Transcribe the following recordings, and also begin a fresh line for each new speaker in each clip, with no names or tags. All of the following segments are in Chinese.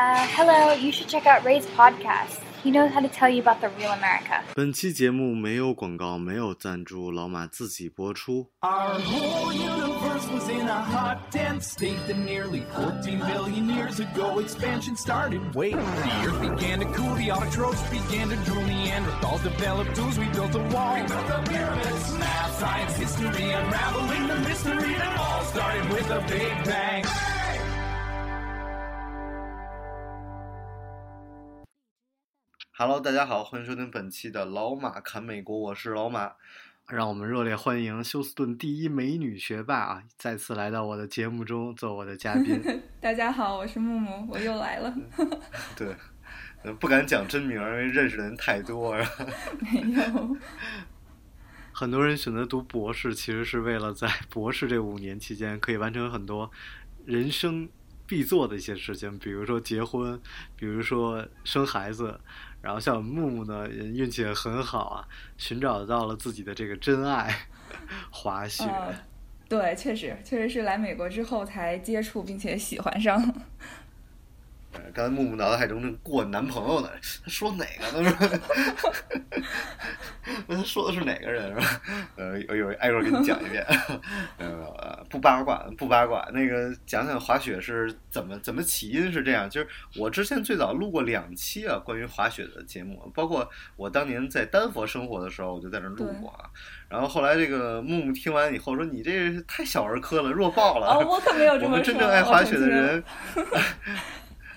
Uh, hello, you should check out Ray's podcast. He knows how to tell you about the real America.
本期节目没有广告，没有赞助，老马自己播出。
Our whole universe was in a hot, dense state that nearly 14 billion years ago expansion started. Wait, the earth began to cool, the autotrophs began to drool, Neanderthals developed tools, we built a wall. We built the pyramids, math, science, history, unraveling the mystery that all started with a big bang.
Hello，大家好，欢迎收听本期的老马侃美国，我是老马。让我们热烈欢迎休斯顿第一美女学霸啊，再次来到我的节目中做我的嘉宾。
大家好，我是木木，我又来了。
对，呃不敢讲真名，因为认识的人太多了。
没有，
很多人选择读博士，其实是为了在博士这五年期间可以完成很多人生必做的一些事情，比如说结婚，比如说生孩子。然后像木木呢，也运气也很好啊，寻找到了自己的这个真爱——滑雪。
对，确实，确实是来美国之后才接触并且喜欢上。
呃刚才木木脑袋海中正过男朋友呢，他说哪个呢？那他说的是哪个人是吧？呃，有有挨个给你讲一遍。呃，不八卦，不八卦。那个讲讲滑雪是怎么怎么起因是这样，就是我之前最早录过两期啊关于滑雪的节目，包括我当年在丹佛生活的时候，我就在那儿录过啊。然后后来这个木木听完以后说：“你这太小儿科了，弱爆了。
哦，我可没有这么说。
们真正爱滑雪的人，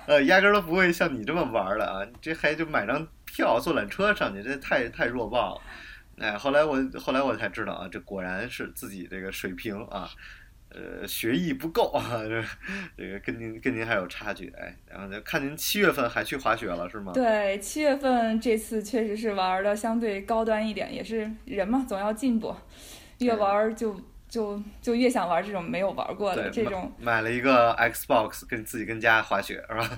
呃，压根儿都不会像你这么玩儿的啊！你这还就买张票坐缆车上去，这太太弱爆了。哎，后来我后来我才知道啊，这果然是自己这个水平啊，呃，学艺不够啊，这这个跟您跟您还有差距哎。然后就看您七月份还去滑雪了是吗？
对，七月份这次确实是玩的相对高端一点，也是人嘛，总要进步，越玩儿就就就越想玩这种没有玩过的这种。
买了一个 Xbox，跟自己跟家滑雪是吧？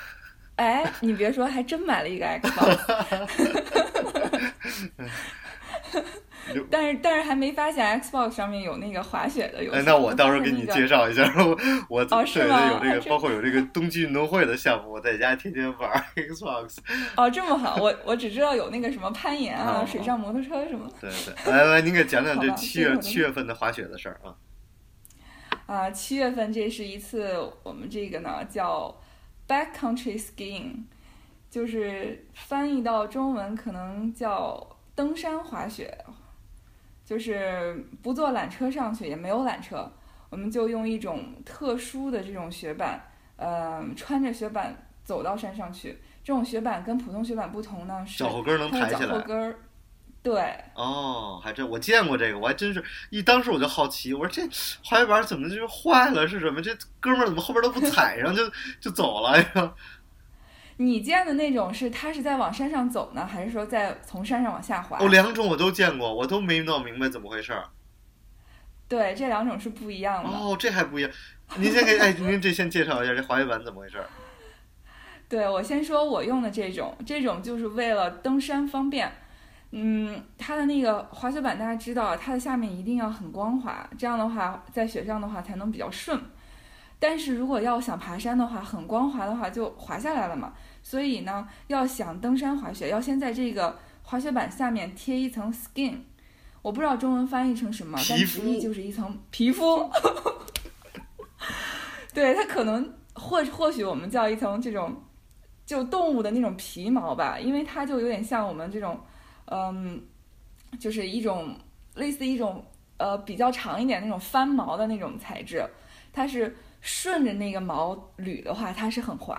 哎，你别说，还真买了一个 Xbox，但是但是还没发现 Xbox 上面有那个滑雪的游戏。
哎，那我到时候 给你介绍一下，我
哦是
对
吗
有这个，包括有这个冬季运动会的项目，我在家天天玩 Xbox。
哦，这么好，我我只知道有那个什么攀岩啊、
哦
水上摩托车什么的。
对对，来来，您给讲讲这七月七月份的滑雪的事儿啊。
啊，七月份这是一次我们这个呢叫 backcountry skiing，就是翻译到中文可能叫登山滑雪，就是不坐缆车上去，也没有缆车，我们就用一种特殊的这种雪板，呃，穿着雪板走到山上去。这种雪板跟普通雪板不同呢，是
脚后跟儿能抬起来。
后跟儿，对，
哦，还真我见过这个，我还真是一当时我就好奇，我说这滑雪板怎么就坏了？是什么？这哥们儿怎么后边都不踩上就就走了呀？
你见的那种是它是在往山上走呢，还是说在从山上往下滑？
哦，两种我都见过，我都没闹明白怎么回事儿。
对，这两种是不一样的。
哦，这还不一样。您先给 哎，您这先介绍一下这滑雪板怎么回事儿？
对我先说我用的这种，这种就是为了登山方便。嗯，它的那个滑雪板大家知道，它的下面一定要很光滑，这样的话在雪上的话才能比较顺。但是如果要想爬山的话，很光滑的话就滑下来了嘛。所以呢，要想登山滑雪，要先在这个滑雪板下面贴一层 skin，我不知道中文翻译成什么，但
皮
直译就是一层皮肤。对，它可能或或许我们叫一层这种就动物的那种皮毛吧，因为它就有点像我们这种，嗯，就是一种类似一种呃比较长一点那种翻毛的那种材质，它是顺着那个毛捋的话，它是很滑；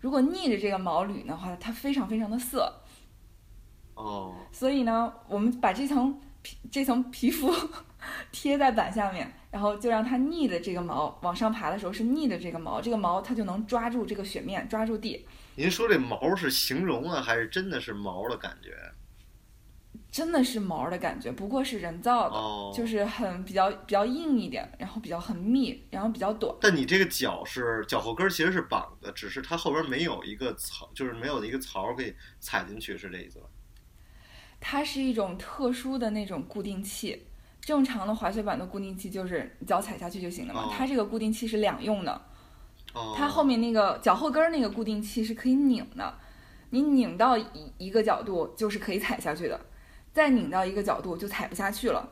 如果逆着这个毛捋的话，它非常非常的涩。
哦，
所以呢，我们把这层皮这层皮肤贴在板下面，然后就让它逆着这个毛往上爬的时候是逆着这个毛，这个毛它就能抓住这个雪面，抓住地。
您说这毛是形容啊，还是真的是毛的感觉？
真的是毛的感觉，不过是人造的，
哦，
就是很比较比较硬一点，然后比较很密，然后比较短。
但你这个脚是脚后跟儿其实是绑的，只是它后边没有一个槽，就是没有一个槽可以踩进去，是这意思吧？
它是一种特殊的那种固定器，正常的滑雪板的固定器就是你脚踩下去就行了嘛，
哦。
它这个固定器是两用的，
哦，
它后面那个脚后跟儿那个固定器是可以拧的，你拧到一一个角度就是可以踩下去的，再拧到一个角度就踩不下去了，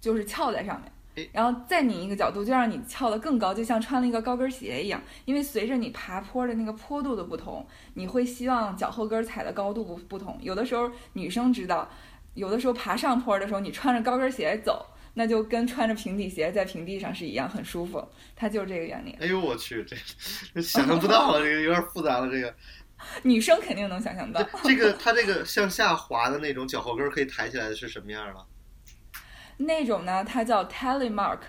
就是翘在上面。然后再拧一个角度，就让你翘得更高，就像穿了一个高跟鞋一样。因为随着你爬坡的那个坡度的不同，你会希望脚后跟儿踩的高度不不同。有的时候女生知道，有的时候爬上坡的时候，你穿着高跟鞋走，那就跟穿着平底鞋在平地上是一样，很舒服。它就是这个原理。
哎呦我去，这这想象不到了，这个有点复杂了，这个。
女生肯定能想象到
这。个它这个向下滑的那种脚后跟儿可以抬起来的是什么样的？
那种呢，它叫 telemark，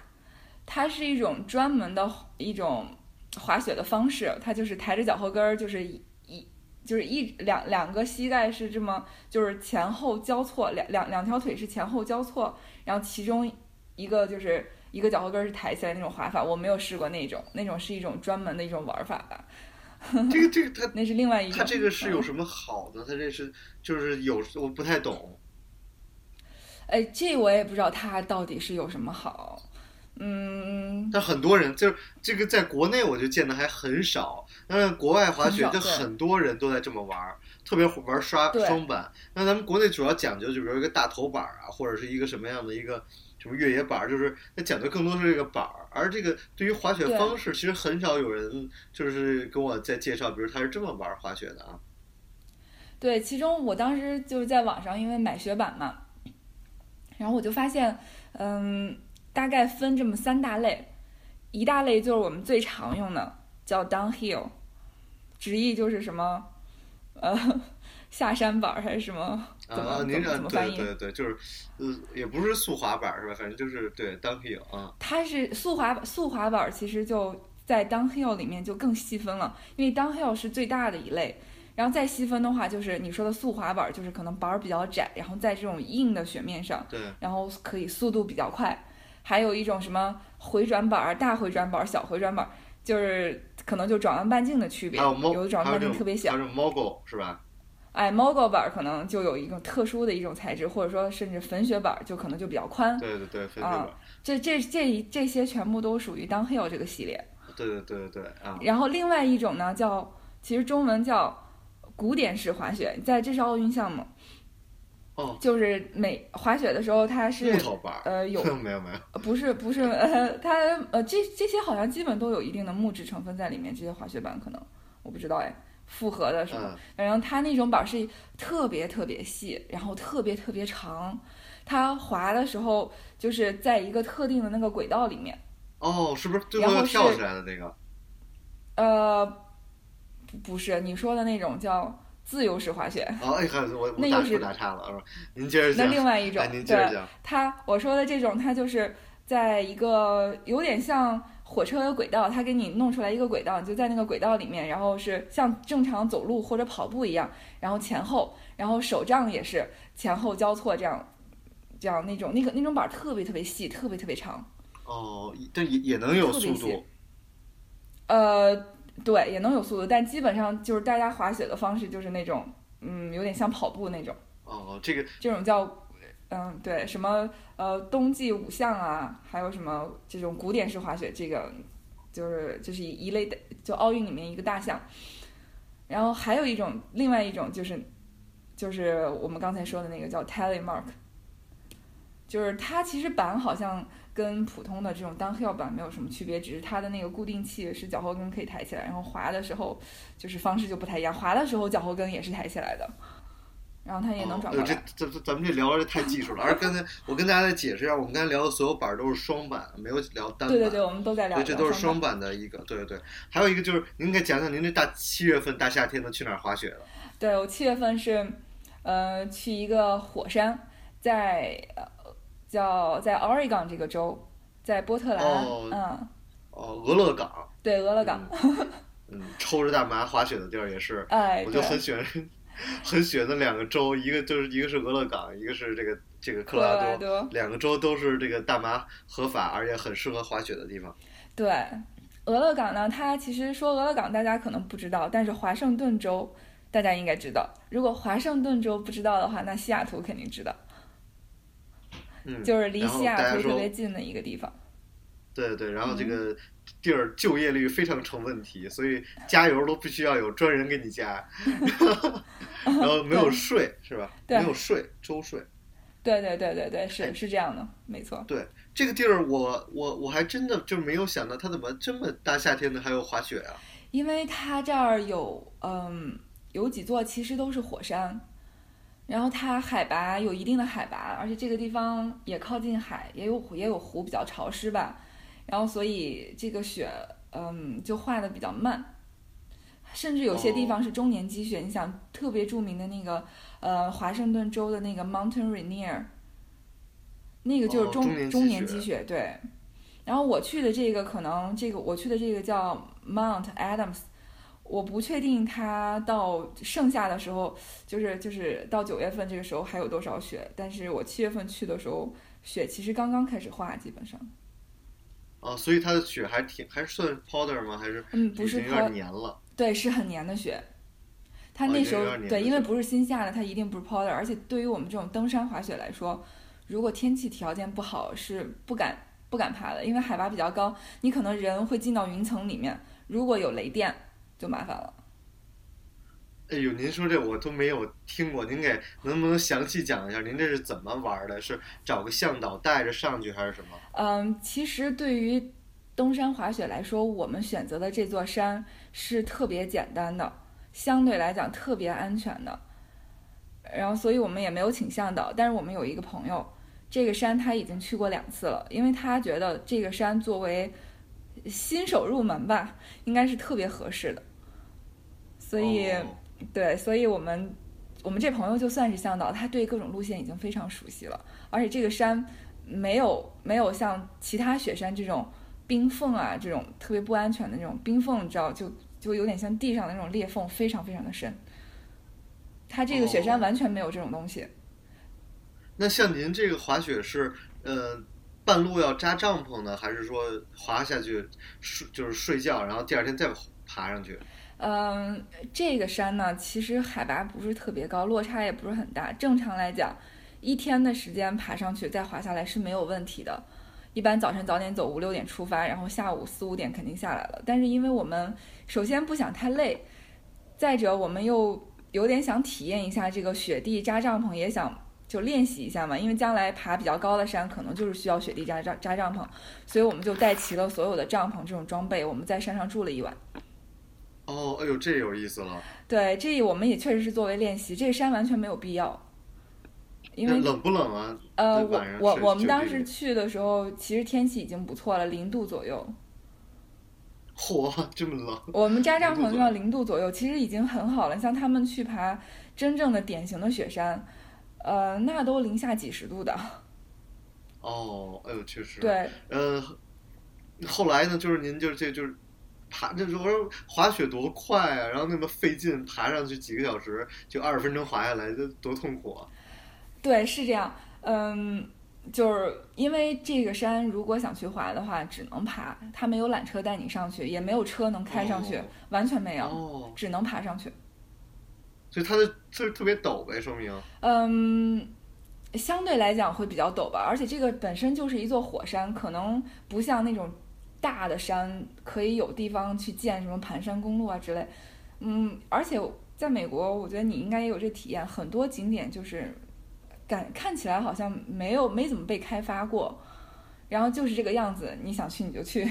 它是一种专门的一种滑雪的方式，它就是抬着脚后跟儿，就是一一就是一两两个膝盖是这么就是前后交错，两两两条腿是前后交错，然后其中一个就是一个脚后跟儿是抬起来那种滑法，我没有试过那种，那种是一种专门的一种玩法吧，
这个这个他
那是另外一种。
他这个是有
嗯
什么好的？他这是就是有我不太懂。
哎，这我也不知道他到底是有什么好，嗯，
但很多人就是这个在国内我就见的还很少，但是国外滑雪就
很
多人都在这么玩儿，特别玩刷
对
双板。那咱们国内主要讲究就比如一个大头板啊，或者是一个什么样的一个什么越野板儿，就是它讲的更多是这个板儿。而这个对于滑雪方式，其实很少有人就是跟我在介绍，比如他是这么玩儿滑雪的啊。
对，其中我当时就是在网上，因为买雪板嘛，然后我就发现，嗯，大概分这么三大类，一大类就是我们最常用的，叫 downhill，直译就是什么，呃，下山板儿还是什么？怎么、
啊，您这
怎么翻译？
对对对，就是呃，也不是速滑板儿是吧？反正就是对 downhill 啊。
它是速滑速滑板，其实就在 downhill 里面就更细分了，因为 downhill 是最大的一类，然后再细分的话，就是你说的速滑板，就是可能板儿比较窄，然后在这种硬的雪面上，
对，
然后可以速度比较快。还有一种什么回转板儿、大回转板儿、小回转板儿，就是可能就转弯半径的区别，
还有猫，
有的转弯半径特别小
还有。mogul 是吧？
哎，mogul 板儿可能就有一种特殊的一种材质，或者说甚至粉雪板儿就可能就比较宽。
对对对，粉雪
啊
板儿。
这这这这些全部都属于 downhill 这个系列。
对对对对对啊。
然后另外一种呢，叫其实中文叫古典式滑雪，在这是奥运项目，
哦，
就是每滑雪的时候它是
木头板儿。
呃有
没 有没有。
呃不是不是 呃它呃这这些好像基本都有一定的木质成分在里面，这些滑雪板可能我不知道哎。复合的什么，
嗯，
然后它那种板是特别特别细，然后特别特别长，它滑的时候就是在一个特定的那个轨道里面，
哦，是不是最后跳起来的那个？
呃，不不是你说的那种叫自由式滑雪，
哦，哎，我我打
那又是
打岔了？您接着
那。另外一种
哎，，您接着
对
讲。
它我说的这种，它就是在一个有点像火车的轨道，它给你弄出来一个轨道，你就在那个轨道里面，然后是像正常走路或者跑步一样，然后前后，然后手杖也是前后交错这样。这样那种那个那种板儿特别特别细，特别特别长，
哦，但也也能有速度。
呃，对，也能有速度，但基本上就是大家滑雪的方式就是那种，嗯，有点像跑步那种。
哦，这个
这种叫，嗯，对，什么呃冬季五项啊，还有什么这种古典式滑雪，这个就是就是一类的，就奥运里面一个大项。然后还有一种，另外一种就是就是我们刚才说的那个叫 telemark，就是它其实板好像跟普通的这种 downhill 板没有什么区别，只是它的那个固定器是脚后跟可以抬起来，然后滑的时候就是方式就不太一样，滑的时候脚后跟也是抬起来的，然后它也能转
哦呃
过来。
这这这咱们这聊的太技术了。而刚才我跟大家再解释一下，我们刚才聊的所有板儿都是双板，没有聊单板。
对对对，我们都在聊
对，这都是双
双板。
的一个，对对对。还有一个就是，您给讲讲您这大七月份大夏天的去哪儿滑雪了？
对我七月份是，呃，去一个火山，在呃叫在 Oregon 这个州，在波特兰，
哦
嗯，
哦，俄勒冈。
对，俄勒冈，
嗯，抽着大麻滑雪的地儿也是，
哎，
我就很喜欢，很雪的两个州，一个就是一个是俄勒冈，一个是这个这个科
科
罗拉
多
两个州都是这个大麻合法而且很适合滑雪的地方。
对，俄勒冈呢，它其实说俄勒冈大家可能不知道，但是华盛顿州大家应该知道。如果华盛顿州不知道的话，那西雅图肯定知道，
嗯，
就是离西雅图特别近的一个地方。
对对，然后这
嗯
个地儿就业率非常成问题，所以加油都必须要有专人给你加，然后没有税是吧？
对
没有税，周税。
对对对对对，
哎
是是这样的，没错。
对这个地儿我我我还真的就没有想到，它怎么这么大夏天的还有滑雪啊？
因为它这儿有嗯有几座其实都是火山，然后它海拔有一定的海拔，而且这个地方也靠近海，也有也有湖，比较潮湿吧，然后所以这个雪嗯就化的比较慢，甚至有些地方是终年积雪。你想特别著名的那个呃华盛顿州的那个 Mountain Rainier，那个就是中、
哦终年积雪
积雪对。然后我去的这个可能这个我去的这个叫 Mount Adams，我不确定它到盛夏的时候，就是就是到九月份这个时候还有多少雪，但是我七月份去的时候，雪其实刚刚开始化，基本上，
哦，所以它的雪还挺还算 powder 吗？还是
嗯，不是
有点黏了？
对，是很黏的雪。它那时候、对，因为不是新下的，它一定不是 powder，而且对于我们这种登山滑雪来说，如果天气条件不好，是不敢不敢爬的，因为海拔比较高，你可能人会进到云层里面，如果有雷电就麻烦了。
哎呦，您说这我都没有听过，您给能不能详细讲一下？您这是怎么玩的？是找个向导带着上去还是什么？
嗯，其实对于登山滑雪来说，我们选择的这座山是特别简单的，相对来讲特别安全的。然后，所以我们也没有请向导，但是我们有一个朋友，这个山他已经去过两次了，因为他觉得这个山作为新手入门吧，应该是特别合适的。所以，
哦
对，所以我们我们这朋友就算是向导，他对各种路线已经非常熟悉了，而且这个山没有没有像其他雪山这种冰缝啊，这种特别不安全的那种冰缝，你知道，就就有点像地上的那种裂缝，非常非常的深。它这个雪山
哦
完全没有这种东西，
那像您这个滑雪是呃半路要扎帐篷呢，还是说滑下去睡就是睡觉，然后第二天再爬上去？
嗯，这个山呢，其实海拔不是特别高，落差也不是很大。正常来讲，一天的时间爬上去再滑下来是没有问题的。一般早晨早点走，五六点出发，然后下午四五点肯定下来了。但是因为我们首先不想太累，再者我们又有点想体验一下这个雪地扎帐篷，也想就练习一下嘛。因为将来爬比较高的山，可能就是需要雪地扎扎扎帐篷，所以我们就带齐了所有的帐篷这种装备，我们在山上住了一晚。
哦，哎呦，这有意思了。
对，这我们也确实是作为练习，这个山完全没有必要，因为
冷不冷啊？
呃，我我我们当时去的时候，其实天气已经不错了，零度左右。
嚯，这么冷！
我们扎帐篷就要零度左右，其实已经很好了。像他们去爬真正的典型的雪山，呃，那都零下几十度的。
哦，哎呦，确实。。
对，
呃，后来呢，就是您就这就是爬，这时候滑雪多快啊，然后那么费劲，爬上去几个小时，就二十分钟滑下来，这多痛苦啊！
对，是这样。嗯，就是因为这个山，如果想去滑的话，只能爬，它没有缆车带你上去，也没有车能开上去，
哦
完全没有，
哦，
只能爬上去。
所以它的就是特别陡呗，说明。
嗯，相对来讲会比较陡吧，而且这个本身就是一座火山，可能不像那种大的山可以有地方去建什么盘山公路啊之类。嗯，而且在美国，我觉得你应该也有这体验，很多景点就是感看起来好像没有没怎么被开发过，然后就是这个样子，你想去你就去，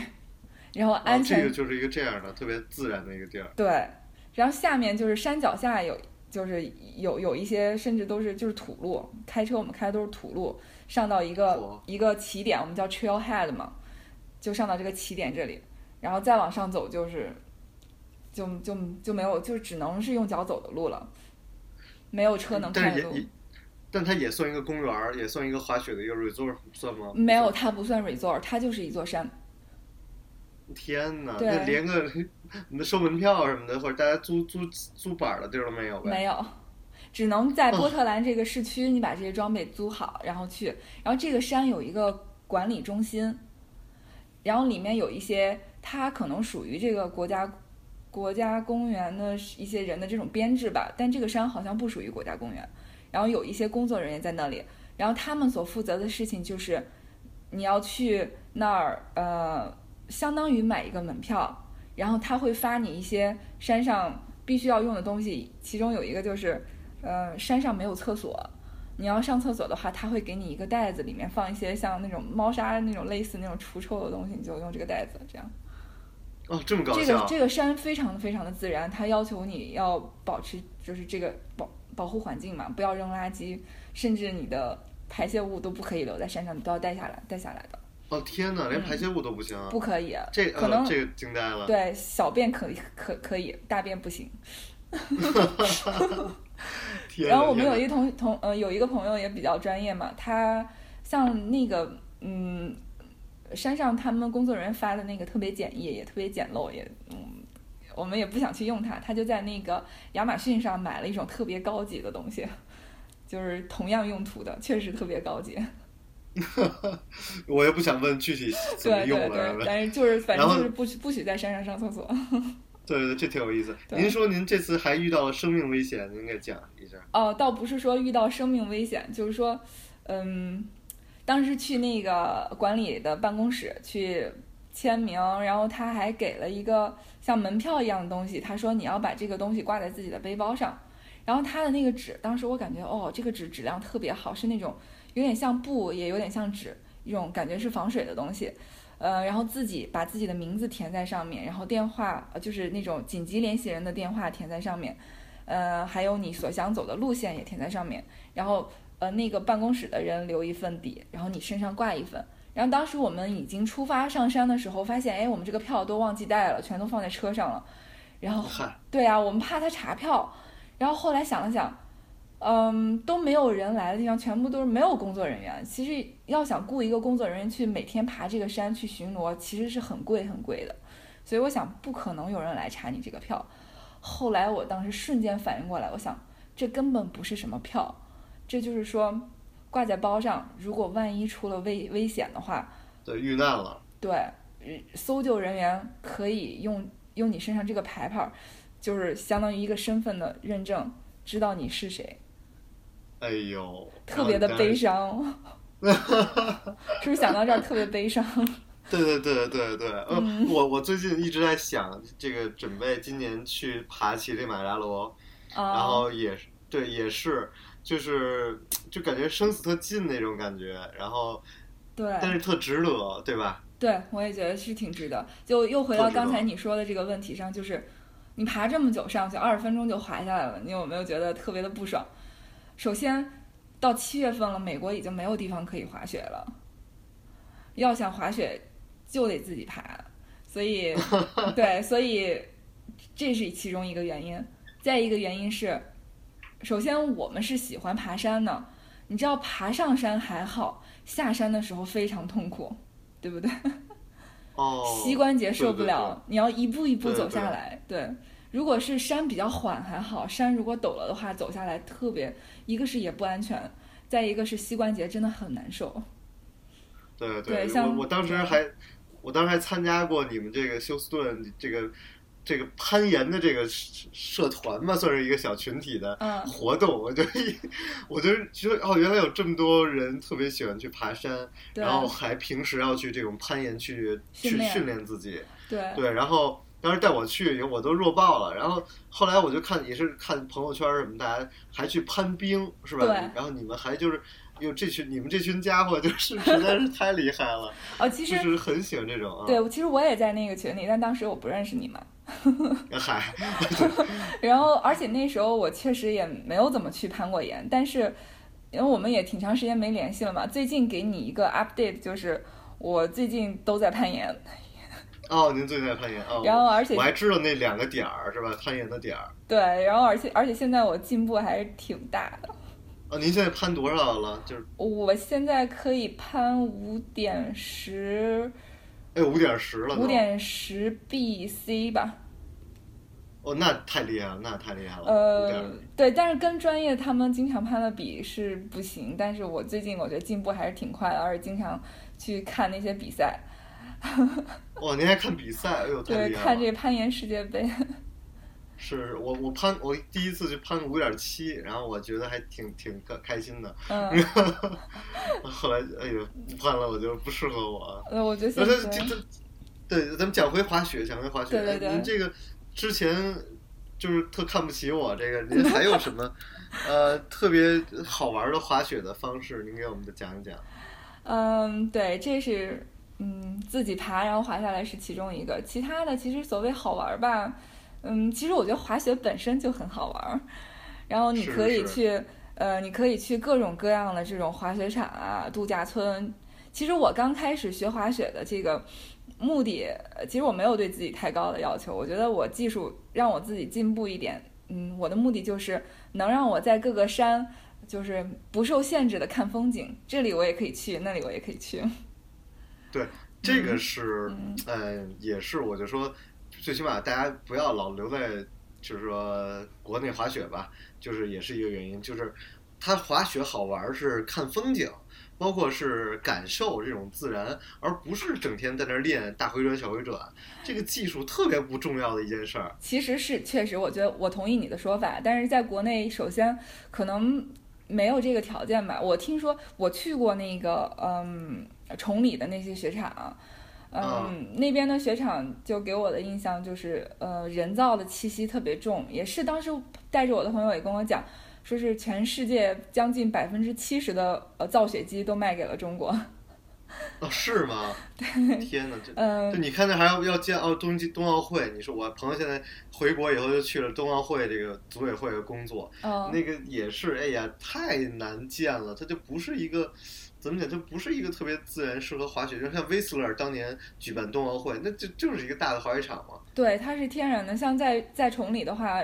然后安
啊，
全、
这个就是一个这样的特别自然的一个地儿。
对，然后下面就是山脚下有，就是有有一些甚至都是就是土路，开车我们开的都是土路，上到一个
嚯
一个起点，我们叫 trailhead 嘛，就上到这个起点这里，然后再往上走就是，就就就没有，就只能是用脚走的路了，没有车能开的路。
但它也算一个公园儿，也算一个滑雪的一个 resort，算吗？
没有，它不算 resort，它就是一座山。
天哪，那连个 收门票什么的，或者大家租租租板儿的地儿都没有呗？
没有，只能在
哦
波特兰这个市区，你把这些装备租好，然后去。然后这个山有一个管理中心，然后里面有一些它可能属于这个国家国家公园的一些人的这种编制吧，但这个山好像不属于国家公园。然后有一些工作人员在那里，然后他们所负责的事情就是，你要去那儿呃，相当于买一个门票，然后他会发你一些山上必须要用的东西，其中有一个就是呃，山上没有厕所。你要上厕所的话，他会给你一个袋子，里面放一些像那种猫砂那种类似那种除臭的东西，你就用这个袋子这样。
哦，这么搞
这个，这个山非常非常的自然，它要求你要保持就是这个保保护环境嘛，不要扔垃圾，甚至你的排泄物都不可以留在山上，你都要带下来带下来的，
哦天哪，连排泄物都不行啊！
不可以。
这
可能
呃、这个惊呆了。
对，小便可以可可以，大便不行。然后我们有一同同呃有一个朋友也比较专业嘛，他像那个嗯山上他们工作人员发的那个特别简易，也特别简陋，也嗯我们也不想去用它，他就在那个亚马逊上买了一种特别高级的东西，就是同样用途的，确实特别高级。
我也不想问具体怎么
对对
用了。
对，但是就是反正就是不许不许在山上上厕所。
对对对，这挺有意思。您说您这次还遇到了生命危险，您给讲一下。
哦，倒不是说遇到生命危险，就是说，嗯，当时去那个管理的办公室去签名，然后他还给了一个像门票一样的东西，他说你要把这个东西挂在自己的背包上。然后他的那个纸，当时我感觉哦，这个纸质量特别好，是那种有点像布，也有点像纸，一种感觉是防水的东西。呃，然后自己把自己的名字填在上面，然后电话呃就是那种紧急联系人的电话填在上面，呃，还有你所想走的路线也填在上面，然后呃那个办公室的人留一份底，然后你身上挂一份。然后当时我们已经出发上山的时候，发现哎，我们这个票都忘记带了，全都放在车上了。然后，对啊，我们怕他查票，然后后来想了想，嗯，都没有人来的地方，全部都是没有工作人员。其实要想雇一个工作人员去每天爬这个山去巡逻，其实是很贵很贵的。所以我想，不可能有人来查你这个票。后来我当时瞬间反应过来，我想，这根本不是什么票，这就是说挂在包上，如果万一出了危危险的话，
对，遇难了。
对，呃搜救人员可以用用你身上这个牌牌儿，就是相当于一个身份的认证，知道你是谁，
哎呦，
特别的悲
伤。
伤。是不是想到这儿特别悲伤？
对对对对对，我我最近一直在想，这个准备今年去爬乞力马扎罗，然
啊，
后也是对，也是就是就感觉生死特近那种感觉，然后
对但
是特值得，对吧？
对，我也觉得是挺值得。就又回到刚才你说的这个问题上，就是你爬这么久上去，二十分钟就滑下来了，你有没有觉得特别的不爽？首先，到七月份了，美国已经没有地方可以滑雪了，要想滑雪就得自己爬，所以 对，所以这是其中一个原因。再一个原因是，首先我们是喜欢爬山的，你知道爬上山还好，下山的时候非常痛苦，对不对？
哦，
膝关节受不
对对
了，你要一步一步走下
对
来。对，如果是山比较缓还好，山如果陡了的话，走下来特别，一个是也不安全，再一个是膝关节真的很难受。
对
对像
我我当时还我当时还参加过你们这个休斯顿这个这个攀岩的这个社社团吧，算是一个小群体的
嗯
活动。我就一我就觉得哦，原来有这么多人特别喜欢去爬山，然后还平时要去这种攀岩去去训练自己。
对
对，然后当时带我去，我都弱爆了。然后后来我就看也是看朋友圈什么，大家还去攀冰，是吧？
对
然后你们还就是。哟，这群你们这群家伙就是 实在是太厉害了，
哦，其实
就是很喜欢这种啊。
对，其实我也在那个群里，但当时我不认识你们。
嗨，
然后，而且那时候我确实也没有怎么去攀过岩，但是因为我们也挺长时间没联系了嘛，最近给你一个 update，就是我最近都在攀岩，
哦，您最近在攀岩哦。
然后而且
我还知道那两个点儿是吧？攀岩的点儿。
对，然后而且而且现在我进步还是挺大的，
哦，您现在攀多少了？就是
我现在可以攀五点十，
哎五点十了都。
五点十 BC 吧，
哦，那太厉害了，那太厉害了。
呃对，但是跟专业他们经常攀的比是不行，但是我最近我觉得进步还是挺快的，而且经常去看那些比赛，
哇，您还看比赛？哎呦，太
对，
厉害了。
看这攀岩世界杯。
是我我攀我第一次去攀五点七，然后我觉得还挺挺开开心的。
嗯，
后来哎呦不攀了，我觉得不适合我。
呃，我觉得
对，咱们讲回滑雪，讲回滑雪。
对对
您这个之前就是特看不起我这个，您还有什么呃特别好玩的滑雪的方式？您给我们讲一讲。
嗯，对，这是嗯自己爬然后滑下来是其中一个，其他的其实所谓好玩儿吧，嗯，其实我觉得滑雪本身就很好玩儿，然后你可以
是
去呃，你可以去各种各样的这种滑雪场啊、度假村。其实我刚开始学滑雪的这个目的，呃其实我没有对自己太高的要求，我觉得我技术让我自己进步一点，嗯，我的目的就是能让我在各个山。就是不受限制的看风景，这里我也可以去，那里我也可以去。
这个是
嗯
呃也是我就说，最起码大家不要老留在就是说国内滑雪吧，就是也是一个原因，就是它滑雪好玩儿是看风景。包括是感受这种自然，而不是整天在那儿练大回转、小回转，这个技术特别不重要的一件事儿。
其实是确实，我觉得我同意你的说法，但是在国内，首先可能没有这个条件吧。我听说我去过那个嗯崇礼的那些雪场，嗯，
啊
那边的雪场就给我的印象就是呃人造的气息特别重，也是当时带着我的朋友也跟我讲。说是全世界将近百分之七十的呃造雪机都卖给了中国，
哦，是吗？天哪，这
嗯
就你看那还要要建哦冬季冬奥会，你说我朋友现在回国以后就去了冬奥会这个组委会的工作，
嗯，
那个也是哎呀太难建了，它就不是一个怎么讲，就不是一个特别自然适合滑雪，就像威斯勒当年举办冬奥会，那就就是一个大的滑雪场嘛。
对，它是天然的。像在在崇礼的话，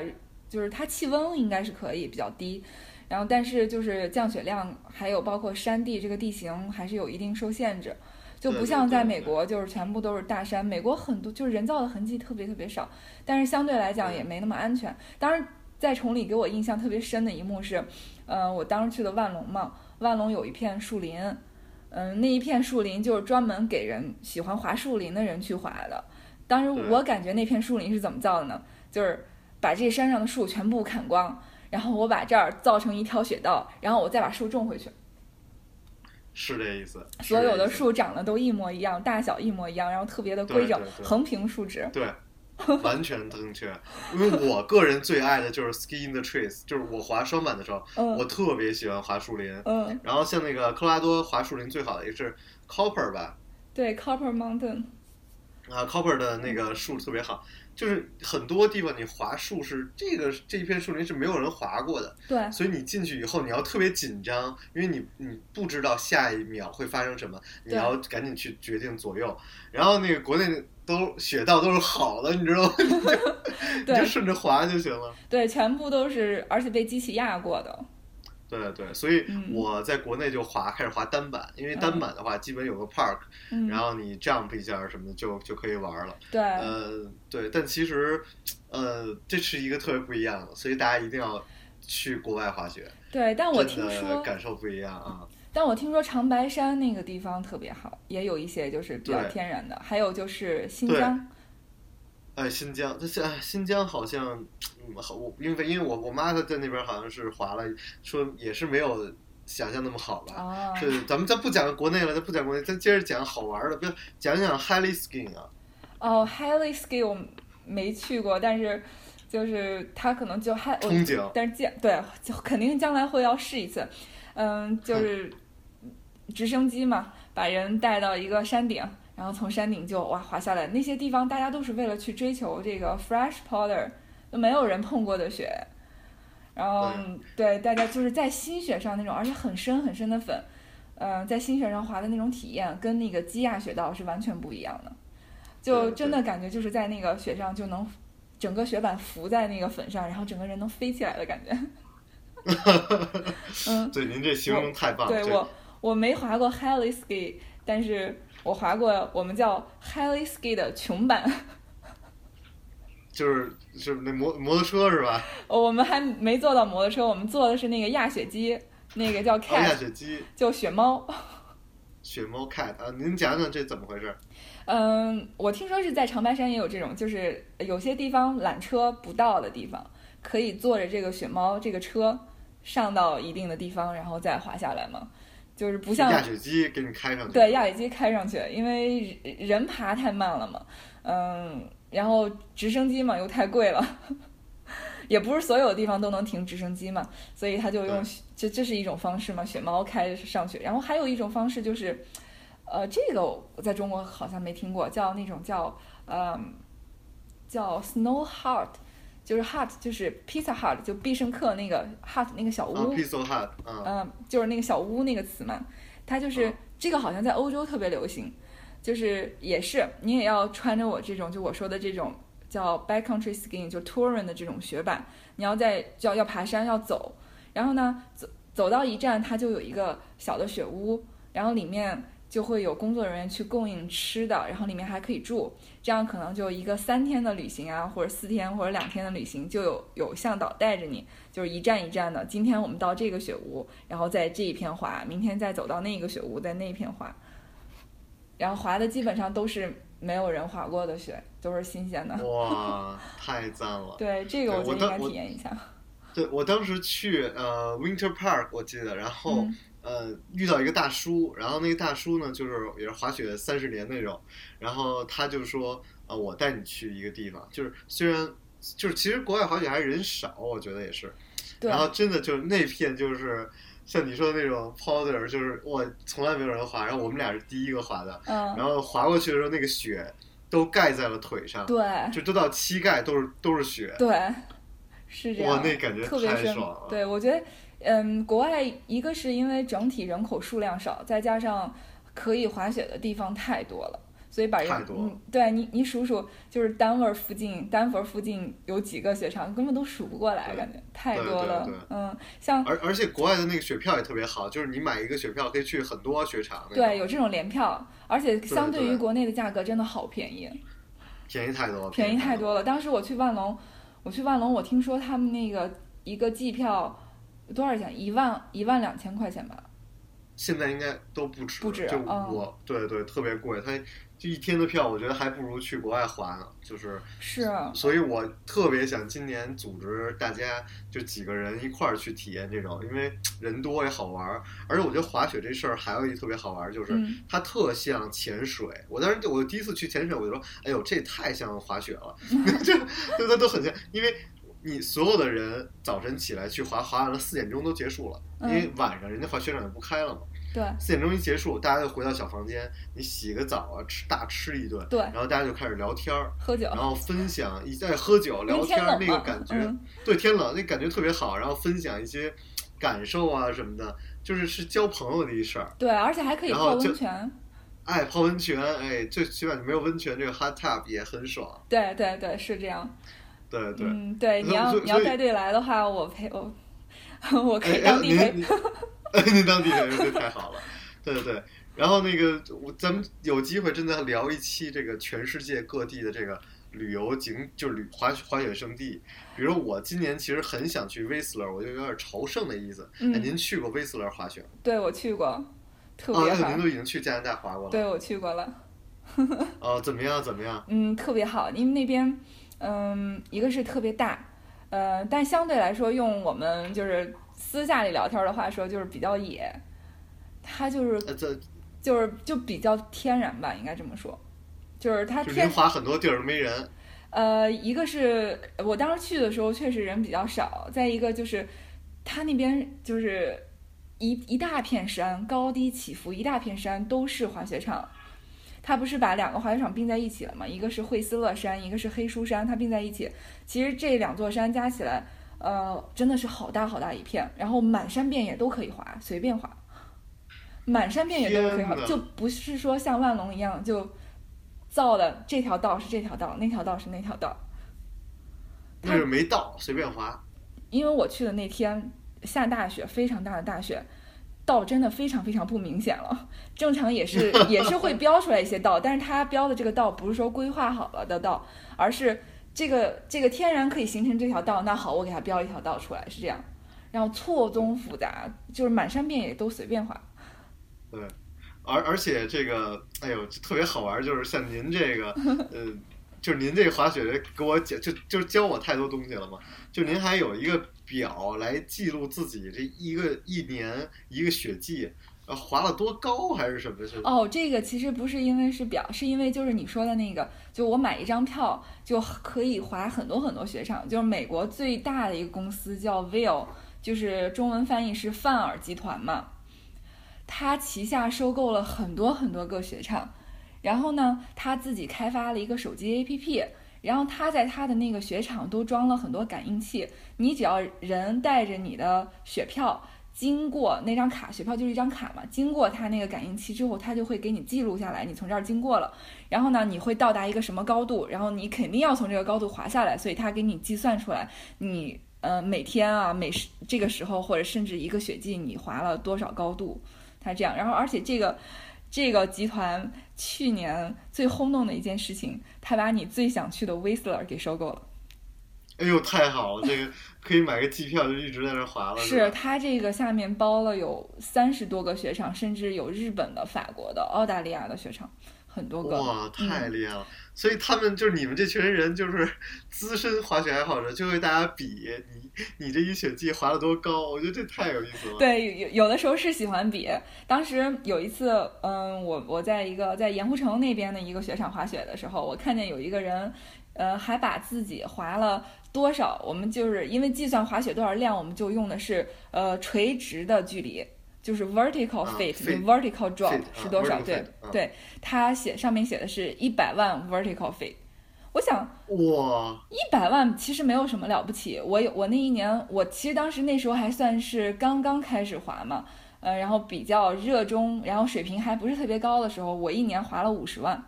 就是它气温应该是可以比较低，然后但是就是降雪量，还有包括山地这个地形还是有一定受限制，就不像在美国，就是全部都是大山。美国很多就是人造的痕迹特别特别少，但是相对来讲也没那么安全。当然，在崇礼给我印象特别深的一幕是，呃，我当时去的万隆嘛，万隆有一片树林。嗯，那一片树林就是专门给人喜欢滑树林的人去滑的。当时我感觉那片树林是怎么造的呢？就是把这山上的树全部砍光，然后我把这儿造成一条雪道，然后我再把树种回去。
是这意思，
所有的树长得都一模一样，大小一模一样，然后特别的规整
对对，对
横平竖直。
对，完全正确。因为我个人最爱的就是 ski in the trees，就是我滑双板的时候，我
嗯
特别喜欢滑树林。
嗯，
然后像那个科罗拉多滑树林最好的也是 Copper 吧，
对，Copper Mountain，
啊，Copper 的那个树特别好，就是很多地方你滑树是这个这一片树林是没有人滑过的，
对
所以你进去以后你要特别紧张，因为你你不知道下一秒会发生什么，你要赶紧去决定左右。然后那个国内都雪道都是好的，你知道吗？你就 你就顺着滑就行了。
对，全部都是，而且被机器压过的。
对对，所以
嗯。
我在国内就滑，开始滑单板，因为单板的话，基本有个 park，、
嗯，
然后你 jump 一下什么的就就可以玩了。
对，
呃，对，但其实，呃，这是一个特别不一样的，所以大家一定要去国外滑雪，
对，但我听说，
感受不一样啊。
但我听说长白山那个地方特别好，也有一些就是比较天然的，还有就是新疆，
哎，新疆，这哎新疆好像，嗯，好，我因为因为我我妈她在那边好像是滑了，说也是没有想象那么好吧。
哦，
是，咱们再不讲国内了，咱不讲国内，咱接着讲好玩的，不要讲讲 heli skiing 啊。
哦，Highly skin 我没去过，但是就是它可能就还我
憧憬
但是将对，就肯定将来会要试一次。嗯，就是直升机嘛，把人带到一个山顶，然后从山顶就哇滑下来。那些地方大家都是为了去追求这个 fresh powder，都没有人碰过的雪。然后对大家就是在新雪上那种，而且很深很深的粉，嗯、在新雪上滑的那种体验，跟那个基亚雪道是完全不一样的。就真的感觉就是在那个雪上就能整个雪板浮在那个粉上，然后整个人能飞起来的感觉。嗯，
对，您这形容太棒了。这
对我我没滑过 heli ski，但是我滑过我们叫 heli ski 的穷版，
就是是那摩摩托车是吧？
我们还没坐到摩托车，我们坐的是那个压雪机，那个叫
哦，压
cat，
雪机，
叫雪猫。
雪猫 cat 啊，您讲讲这怎么回事？
嗯，我听说是在长白山也有这种，就是有些地方缆车不到的地方，可以坐着这个雪猫这个车上到一定的地方，然后再滑下来嘛。就是不像
压雪机给你开上去，
对，压雪机开上去，因为人人爬太慢了嘛，嗯，然后直升机嘛又太贵了，也不是所有地方都能停直升机嘛，所以他就用这这是一种方式嘛，雪猫开上去，然后还有一种方式就是，呃，这个我在中国好像没听过，叫那种叫嗯叫 Snow Hut，就是 hut 就是 Pizza Hut 就必胜客那个 hut 那个小
啊
屋
，，Pizza Hut 啊，
嗯，就是那个小屋那个词嘛，它就是、
嗯。
这个好像在欧洲特别流行，就是也是你也要穿着我这种就我说的这种叫 backcountry skiing 就 touring 的这种雪板，你要在就要要爬山要走，然后呢走走到一站它就有一个小的雪屋，然后里面就会有工作人员去供应吃的，然后里面还可以住，这样可能就一个三天的旅行啊，或者四天或者两天的旅行，就有有向导带着你。就是一站一站的。今天我们到这个雪屋，然后在这一片滑，明天再走到那个雪屋，在那一片滑。然后滑的基本上都是没有人滑过的雪，都是新鲜的。
哇，太赞了！
对，这个我觉得应该体验一下。
对我当时去呃 Winter Park，我记得，然后、
嗯
呃遇到一个大叔，然后那个大叔呢就是也是滑雪三十年那种，然后他就说啊、我带你去一个地方，就是虽然就是其实国外滑雪还是人少，我觉得也是，
对
然后真的就是那片就是。像你说的那种 powder，就是我从来没有人滑，然后我们俩是第一个滑的，然
嗯，
后滑过去的时候，那个雪都盖在了腿上，
对
就都到膝盖都是都是雪，
对，是这样。
哇，那感觉
特别
爽了。
对，我觉得，嗯，国外一个是因为整体人口数量少，再加上可以滑雪的地方太多了，所以把人
太多
嗯，对你你数数，就是丹佛附近，丹佛附近有几个雪场，根本都数不过来，感觉太多了
对对。
嗯，像
而而且国外的那个雪票也特别好，就是你买一个雪票可以去很多雪场，
对有这种联票，而且相对于国内的价格真的好便宜，
便宜太多了，
便宜太多
了。
了。当时我去万隆，我去万隆，我听说他们那个一个季票多少钱？一万一万两千块钱吧。
现在应该都不止，
不止
就
嗯
我、对对特别贵，它就一天的票，我觉得还不如去国外滑呢。就是，
是，
所以我特别想今年组织大家就几个人一块儿去体验这种，因为人多也好玩儿。而且我觉得滑雪这事儿还有一特别好玩儿，就是
嗯
它特像潜水。我当时我第一次去潜水，我就说，哎呦，这太像滑雪了 就就它都很像，因为。你所有的人早晨起来去滑，滑完了四点钟都结束了，因为晚上人家滑雪场就不开了嘛。
对
四点钟一结束，大家就回到小房间，你洗个澡啊，吃大吃一顿，
对
然后大家就开始聊天儿，
喝酒，
然后分享一在喝酒聊天那个感觉，
嗯
对天冷那感觉特别好，然后分享一些感受啊什么的，就是是交朋友的一事儿。
对，而且还可以泡温泉。
哎，泡温泉，哎，最起码你没有温泉，这个 hot tub 也很爽。
对对对，是这样。
对对，
嗯，对，你要你要带队来的话，我陪我，我可以 当地陪。
您，哎，您当地陪，这太好了。对对对，然后那个我咱们有机会真的聊一期这个全世界各地的这个旅游景，就是旅滑滑雪胜地。比如我今年其实很想去威斯勒，我就有点朝圣的意思。哎，
嗯
您去过威斯勒滑雪吗？
对我去过，特
啊，
别好
那您。都已经去加拿大滑过了。
对我去过了，
哦，怎么样？怎么样？
嗯，特别好，因为那边，嗯，一个是特别大，呃，但相对来说，用我们就是私下里聊天的话说，就是比较野，它就是
呃，这
就是就比较天然吧，应该这么说，就是它
就
天
您滑很多地儿都没人。
呃，一个是我当时去的时候确实人比较少，再一个就是它那边就是一一大片山，高低起伏，一大片山都是滑雪场。它不是把两个滑雪场并在一起了吗？一个是惠斯勒山，一个是黑书山，它并在一起。其实这两座山加起来，呃，真的是好大好大一片，然后满山遍野都可以滑，随便滑，满山遍野都可以滑就不是说像万隆一样就造的这条道是这条道，那条道是那条道。它
那是没到，随便滑。
因为我去的那天下大雪，非常大的大雪，道真的非常非常不明显了。正常也是也是会 标出来一些道，但是它标的这个道不是说规划好了的道，而是这个这个天然可以形成这条道。那好，我给它标一条道出来，是这样。然后错综复杂，就是满山遍野都随便滑。
而而且这个，哎呦，特别好玩，就是像您这个，呃，就是您这个滑雪给我讲，就就教我太多东西了嘛。就您还有一个表来记录自己这一个一年一个雪季，呃，滑了多高还是什么？是
哦，这个其实不是因为是表，是因为就是你说的那个，就我买一张票就可以滑很多很多雪场。就是美国最大的一个公司叫 Vail，就是中文翻译是范尔集团嘛。他旗下收购了很多很多个雪场，然后呢，他自己开发了一个手机 APP，然后他在他的那个雪场都装了很多感应器，你只要人带着你的雪票经过那张卡，雪票就是一张卡嘛，经过他那个感应器之后，他就会给你记录下来，你从这儿经过了，然后呢，你会到达一个什么高度，然后你肯定要从这个高度滑下来，所以他给你计算出来，你呃每天啊每时这个时候或者甚至一个雪季你滑了多少高度。他这样，然后而且这个这个集团去年最轰动的一件事情，他把你最想去的 Whistler 给收购了。
哎呦，太好了！这个可以买个机票就一直在那滑了。
是他这个下面包了有三十多个雪场，甚至有日本的、法国的、澳大利亚的雪场。很多个
哇，太厉害了！所以他们就是你们这群人，就是 资深滑雪爱好者，就会大家比你你这一雪季滑了多高。我觉得这太有意思了。
对，有有的时候是喜欢比。当时有一次，嗯，我我在一个在盐湖城那边的一个雪场滑雪的时候，我看见有一个人，呃，还把自己滑了多少，我们就是因为计算滑雪多少量，我们就用的是呃垂直的距离。就是 vertical feet，你 vertical drop 是多少？对对，他写上面写的是一百万 vertical feet。我想，
哇，
一百万其实没有什么了不起。我有我那一年，我其实当时那时候还算是刚刚开始滑嘛，呃，然后比较热衷，然后水平还不是特别高的时候，我一年滑了五十万。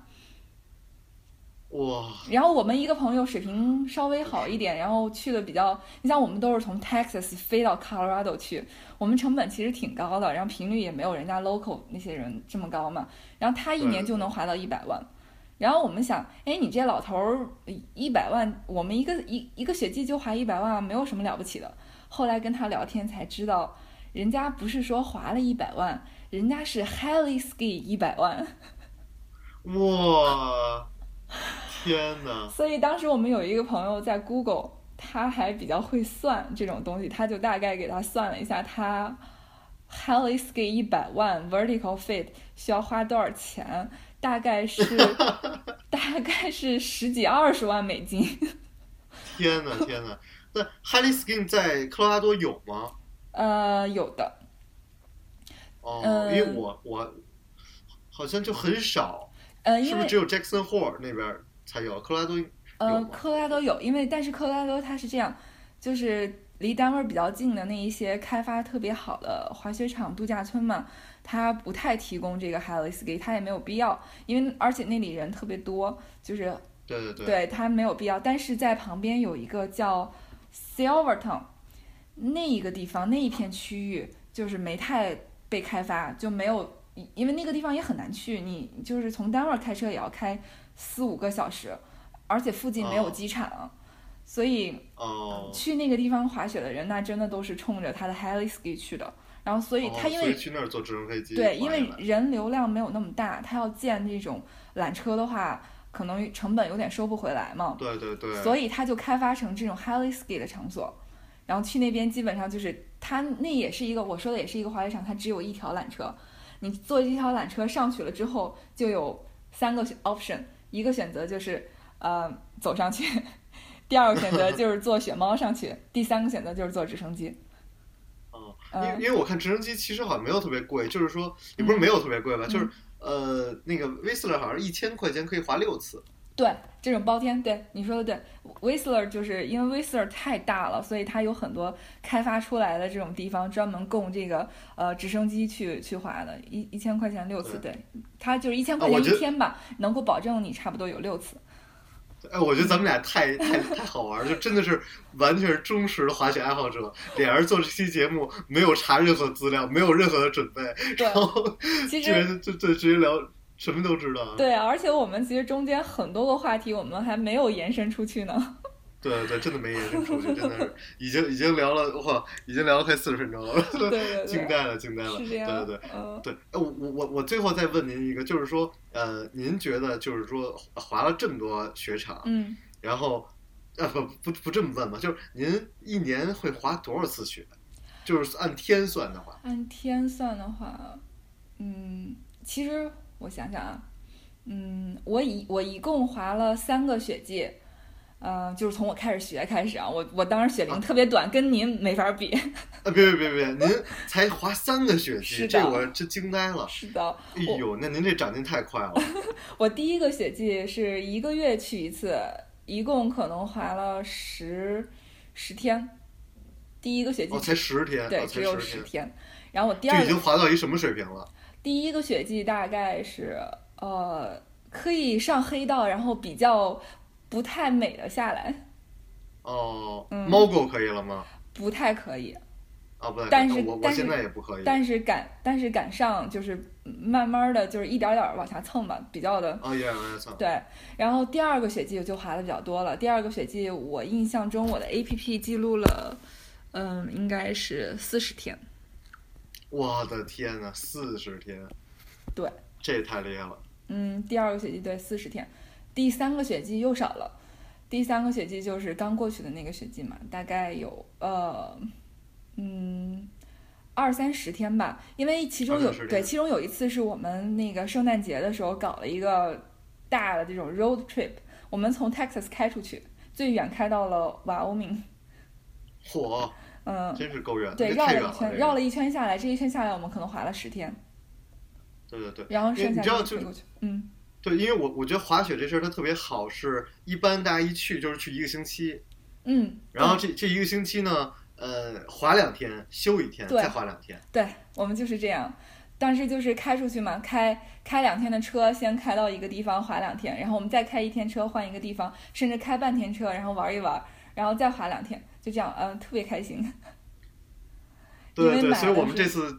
哇！
然后我们一个朋友水平稍微好一点，然后去的比较，你像我们都是从 Texas 飞到 Colorado 去，我们成本其实挺高的，然后频率也没有人家 local 那些人这么高嘛。然后他一年就能划到一百万，然后我们想，哎，你这老头儿一百万，我们一个一一个雪季就划一百万，没有什么了不起的。后来跟他聊天才知道，人家不是说划了一百万，人家是 heli ski 一百万。
哇！天哪！
所以当时我们有一个朋友在 Google，他还比较会算这种东西，他就大概给他算了一下，他 heli ski 一百万 vertical feet 需要花多少钱，大概是 大概是十几二十万美金。
天哪，天哪！那 heli ski 在科罗拉多有吗？
呃，有的。
哦，因为我我好像就很少。
呃，
是不是只有 Jackson Hole 那边才有？科罗拉多
呃，科罗拉多有，因为但是科罗拉多它是这样，就是离单位比较近的那一些开发特别好的滑雪场、度假村嘛，它不太提供这个 heli ski，它也没有必要，因为而且那里人特别多，就是
对对对，
对它没有必要。但是在旁边有一个叫 Silverton 那一个地方，那一片区域就是没太被开发，就没有。因为那个地方也很难去，你就是从单位开车也要开四五个小时，而且附近没有机场，所以去那个地方滑雪的人，那真的都是冲着他的 heli ski 去的。然后，所以他因为
去那儿坐直升飞机，
对，因为人流量没有那么大，他要建这种缆车的话，可能成本有点收不回来嘛。
对对对。
所以他就开发成这种 heli ski 的场所，然后去那边基本上就是他那也是一个我说的也是一个滑雪场，它只有一条缆车。你坐这条缆车上去了之后，就有三个 option，一个选择就是呃走上去，第二个选择就是坐雪猫上去，第三个选择就是坐直升机。
哦，因为因为我看直升机其实好像没有特别贵，就是说也不是没有特别贵吧，就是呃那个 Whistler 好像一千块钱可以滑六次。
对，这种包天，对你说的对，Whistler 就是因为 Whistler 太大了，所以它有很多开发出来的这种地方，专门供这个呃直升机去去滑的，一一千块钱六次，对，它就是一千块钱一天吧，能够保证你差不多有六次。
哎，我觉得咱们俩太太太好玩了，就真的是完全是忠实的滑雪爱好者，俩人做这期节目没有查任何资料，没有任何的准备，然后
其实
就就直接聊。什么都知道。
对，而且我们其实中间很多个话题，我们还没有延伸出去呢。
对对，真的没延伸出去，真的是已经已经聊了哇，已经聊了快四十分钟了，
对 对对，
惊呆了，惊呆了，对对对。
嗯，
对，哎，我我我我最后再问您一个，就是说，呃，您觉得就是说滑了这么多雪场，
嗯，
然后，啊不不不这么问吧，就是您一年会滑多少次雪？就是按天算的话，
按天算的话，嗯，其实我想想啊，嗯，我一我一共滑了三个雪季，呃，就是从我开始学开始啊，我我当时雪龄特别短，跟您没法比。
啊，别别别别，您才滑三个雪季，
是的
这我这惊呆了。
是的，
哎呦，那您这长进太快了。
我第一个雪季是一个月去一次，一共可能滑了十十天。第一个雪季
哦，才十天，
对，
哦、
只有
才十天，
然后我第二
就已经滑到一什么水平了？
第一个雪季大概是呃可以上黑道，然后比较不太美的下来，
哦，
嗯
猫狗可以了吗？
不太可以。
啊，不对，
但是但是
我我现在也不可以。
但是赶但是赶上就是慢慢的就是一点点儿往下蹭吧，比较的
啊，也也操，
对。然后第二个雪季就滑的比较多了。第二个雪季我印象中我的 A P P 记录了，嗯，应该是四十天。
我的天呐，四十天，
对，
这也太厉害了。
嗯，第二个雪季对四十天，第三个雪季又少了。第三个雪季就是刚过去的那个雪季嘛，大概有呃，嗯，二三十天吧。因为其中有对，其中有一次是我们那个圣诞节的时候搞了一个大的这种 road trip，我们从 Texas 开出去，最远开到了瓦欧明。
火，
嗯，
真是够远的，
对，绕
了
一圈绕了一圈下来，这一圈下来我们可能滑了十天，
对对对。
然后剩下
就
就飞过去。嗯，
对，因为我我觉得滑雪这事儿它特别好，是一般大家一去就是去一个星期，
嗯，
然后这这一个星期呢，呃，滑两天，休一天，再滑两天。
对我们就是这样，当时就是开出去嘛，开开两天的车，先开到一个地方滑两天，然后我们再开一天车换一个地方，甚至开半天车，然后玩一玩，然后再滑两天，就这样，嗯、特别开心。因
对对，所以我们这次，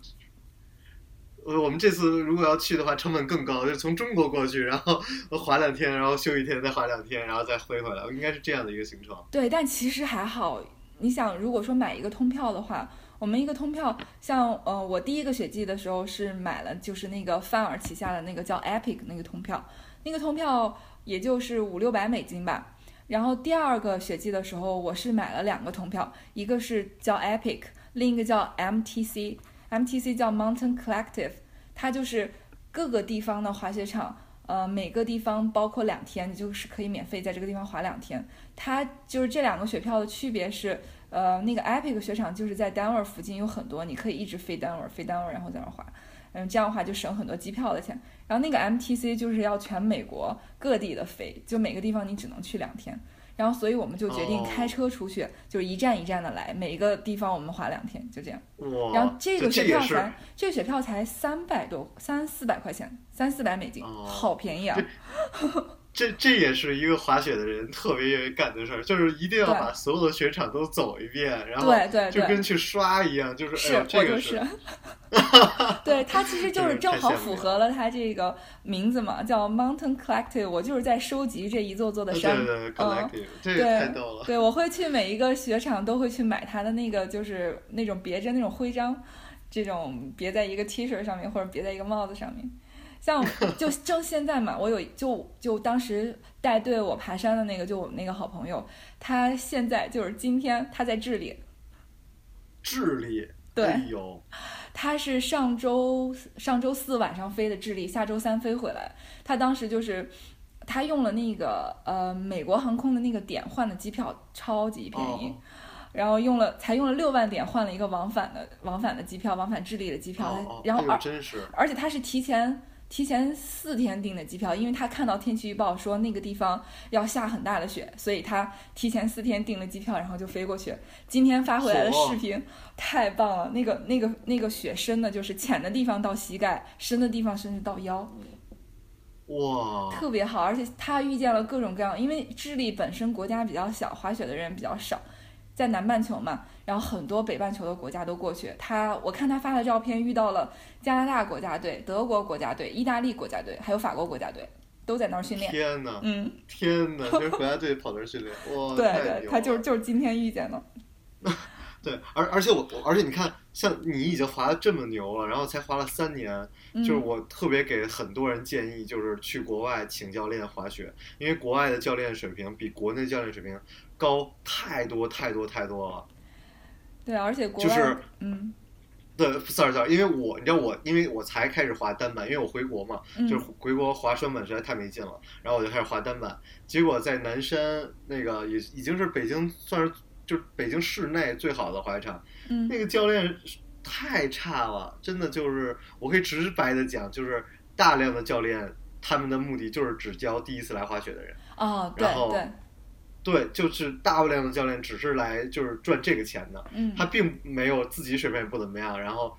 我们这次如果要去的话，成本更高，就是从中国过去，然后滑两天，然后休一天，再滑两天，然后再飞回来，应该是这样的一个行程。
对，但其实还好。你想，如果说买一个通票的话，我们一个通票，像呃，我第一个雪季的时候是买了，就是那个范儿旗下的那个叫 Epic 那个通票，那个通票也就是五六百美金吧。然后第二个雪季的时候，我是买了两个通票，一个是叫 Epic，另一个叫 MTC。MTC 叫 Mountain Collective，它就是各个地方的滑雪场，呃，每个地方包括两天，你就是可以免费在这个地方滑两天。它就是这两个雪票的区别是，呃，那个 Epic 雪场就是在丹 r 附近有很多，你可以一直飞丹 r 飞丹 r 然后在那滑，嗯，这样的话就省很多机票的钱。然后那个 MTC 就是要全美国各地的飞，就每个地方你只能去两天。然后所以我们就决定
哦
开车出去，就是一站一站的来，每一个地方我们滑两天，就这样。
哇，
然后这个雪票才这个雪票才三百多三四百块钱，三四百美金，
哦
好便宜啊！
这这也是一个滑雪的人特别愿意干的事儿，就是一定要把所有的雪场都走一遍，然后就跟去刷一样，就是
是，
哎呦，这个
我就是，对他其实就 是正好符合了他这个名字嘛，叫 Mountain Collective。我就是在收集这一座座的山，
对对
嗯
，，collective，这个
对
太逗了。
对，我会去每一个雪场都会去买他的那个，就是那种别针那种徽章，这种别在一个 T 恤上面或者别在一个帽子上面。像就正现在嘛，我有就就当时带队我爬山的那个，就我们那个好朋友，他现在就是今天他在智利，
智利，
对
哎，
他是上周上周四晚上飞的智利，下周三飞回来。他当时就是他用了那个呃美国航空的那个点换的机票，超级便宜。
哦
然后用了才用了六万点换了一个往返的往返的机票，往返智利的机票。然后而且他是提前提前四天订的机票，因为他看到天气预报说那个地方要下很大的雪，所以他提前四天订了机票，然后就飞过去。今天发回来的视频太棒了，那个那个那个雪深的，就是浅的地方到膝盖，深的地方甚至到腰，
哇，
特别好。而且他遇见了各种各样，因为智利本身国家比较小，滑雪的人比较少。在南半球嘛，然后很多北半球的国家都过去。他我看他发的照片，遇到了加拿大国家队、德国国家队、意大利国家队，还有法国国家队，都在那儿训练。
天哪，
嗯，
天哪，就是国家队跑那儿训练，哇，
对对，他就是就是今天遇见的。
对，而而且我我而且你看，像你已经滑的这么牛了，然后才滑了三年，
嗯、
就是我特别给很多人建议，就是去国外请教练滑雪，因为国外的教练水平比国内教练水平高太多太多太多了。
对，而且国外，
就是
嗯。
对，sorry sorry，因为我你知道我，因为我才开始滑单板，因为我回国嘛，
嗯
就是回国滑双板实在太没劲了，然后我就开始滑单板，结果在南山那个也已经是北京算是就是北京市内最好的滑雪场，
嗯。
那个教练太差了，真的就是我可以直白的讲，就是大量的教练他们的目的就是只教第一次来滑雪的人，
哦，对对，
对，就是大量的教练只是来就是赚这个钱的，
嗯，
他并没有自己水平也不怎么样，然后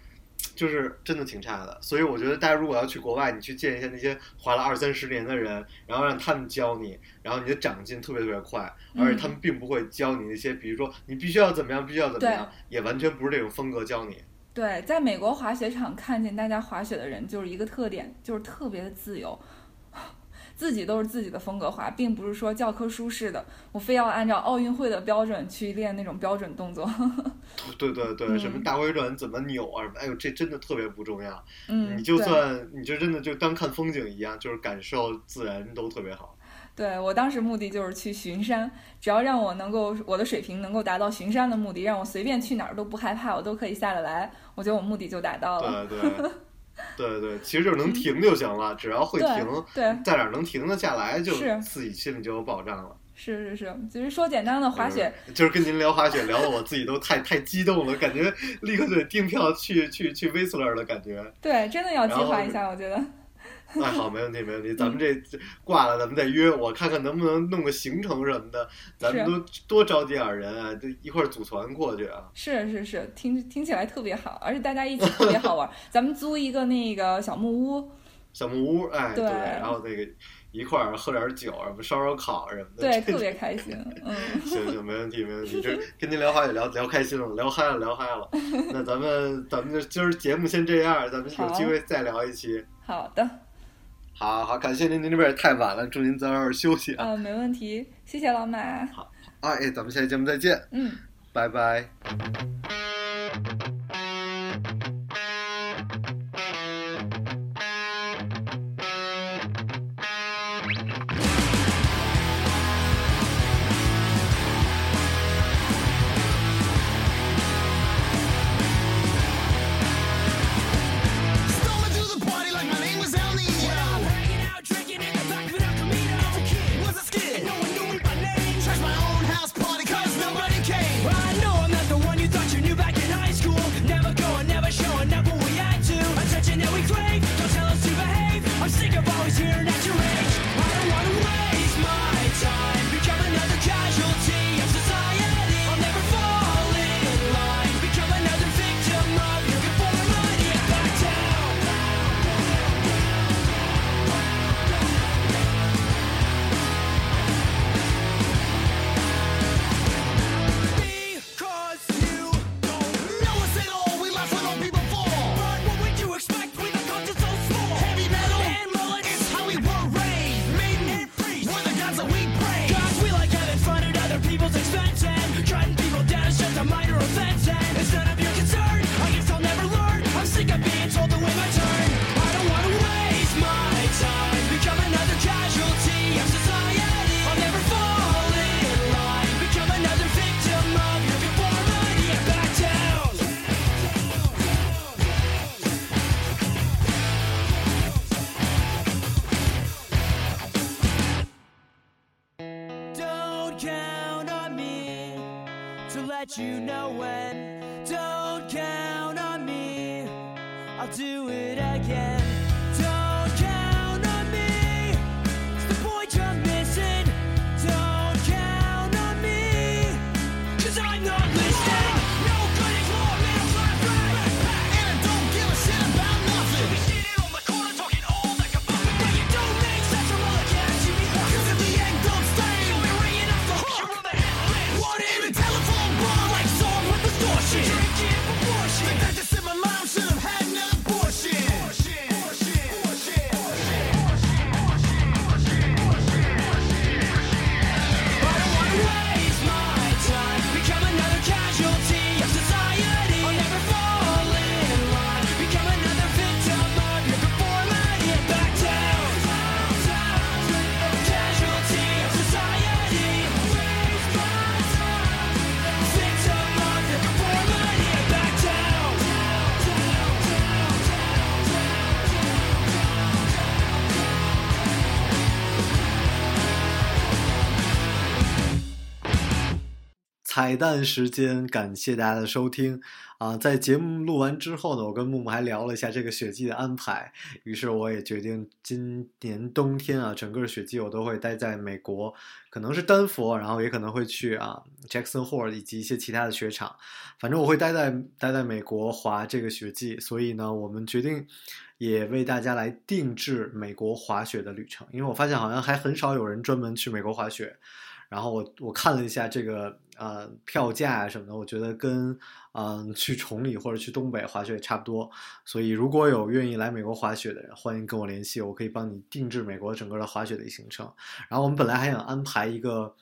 就是真的挺差的。所以我觉得大家如果要去国外，你去见一下那些滑了二三十年的人，然后让他们教你，然后你的长进特别特别快，
嗯
而且他们并不会教你那些，比如说你必须要怎么样，必须要怎么样，也完全不是这种风格教你。
对，在美国滑雪场看见大家滑雪的人，就是一个特点，就是特别的自由，自己都是自己的风格化，并不是说教科书式的，我非要按照奥运会的标准去练那种标准动作。
对对对，
嗯
什么大回转怎么扭啊什么，哎呦，这真的特别不重要。
嗯，
你就算你就真的就当看风景一样，就是感受自然都特别好。
对我当时目的就是去巡山，只要让我能够我的水平能够达到巡山的目的，让我随便去哪儿都不害怕，我都可以下得来，我觉得我目的就达到了。
对对 对对，其实就是能停就行了，只要会停，
对，
在哪儿能停得下来，就是自己心里就有保障了。
是是是，其实说简单的滑雪，
嗯就是跟您聊滑雪，聊的我自己都太太激动了，感觉立刻就得订票去去去 Whistler 的感觉。
对，真的要计划一下，我觉得。
哎，好，没问题，没问题。咱们这挂了，咱们再约，我看看能不能弄个行程什么的，咱们
都
多多招几点人啊，就一块儿组团过去啊。
是是是，听听起来特别好，而且大家一起特别好玩。咱们租一个那个小木屋，
小木屋，哎，
对
然后那个一块儿喝点酒，什么烧烧烤什么的，
对，特别开心。嗯，
行行，没问题，没问题。这 跟您聊话也聊聊开心了，聊嗨了，聊嗨了。那咱们咱们就今儿节目先这样，咱们有机会再聊一期。
好的，
好好，感谢您，您这边也太晚了，祝您早点休息啊！
嗯、没问题，谢谢老马。
好哎，咱们下期节目再见，
嗯。
拜拜。
Count on me to let you know when. Don't count on me, I'll do it again.
彩蛋时间，感谢大家的收听啊！在节目录完之后呢，我跟木木还聊了一下这个雪季的安排，于是我也决定今年冬天啊，整个雪季我都会待在美国，可能是丹佛，然后也可能会去啊 Jackson Hole 以及一些其他的雪场，反正我会待在待在美国滑这个雪季，所以呢，我们决定也为大家来定制美国滑雪的旅程，因为我发现好像还很少有人专门去美国滑雪。然后我我看了一下这个呃票价啊什么的，我觉得跟嗯去崇礼或者去东北滑雪也差不多。所以如果有愿意来美国滑雪的人，欢迎跟我联系，我可以帮你定制美国整个的滑雪的行程。然后我们本来还想安排一个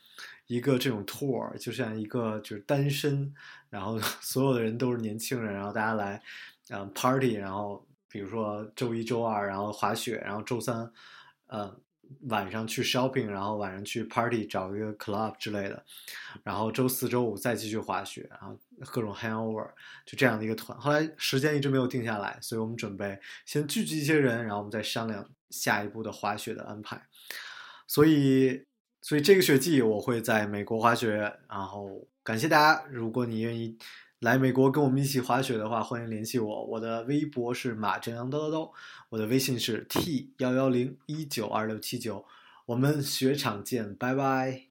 一个这种 tour，就像一个就是单身，然后 所有的人都是年轻人，然后大家来嗯 party，然后比如说周一周二然后滑雪，然后周三嗯。晚上去 shopping，然后晚上去 party，找一个 club 之类的，然后周四周五再继续滑雪，然后各种 hangover，就这样的一个团。后来时间一直没有定下来，所以我们准备先聚集一些人，然后我们再商量下一步的滑雪的安排。所以，所以这个雪季我会在美国滑雪，然后感谢大家。如果你愿意。来美国跟我们一起滑雪的话，欢迎联系我。我的微博是马正阳叨叨叨，我的微信是 t 幺幺零一九二六七九。我们雪场见，拜拜。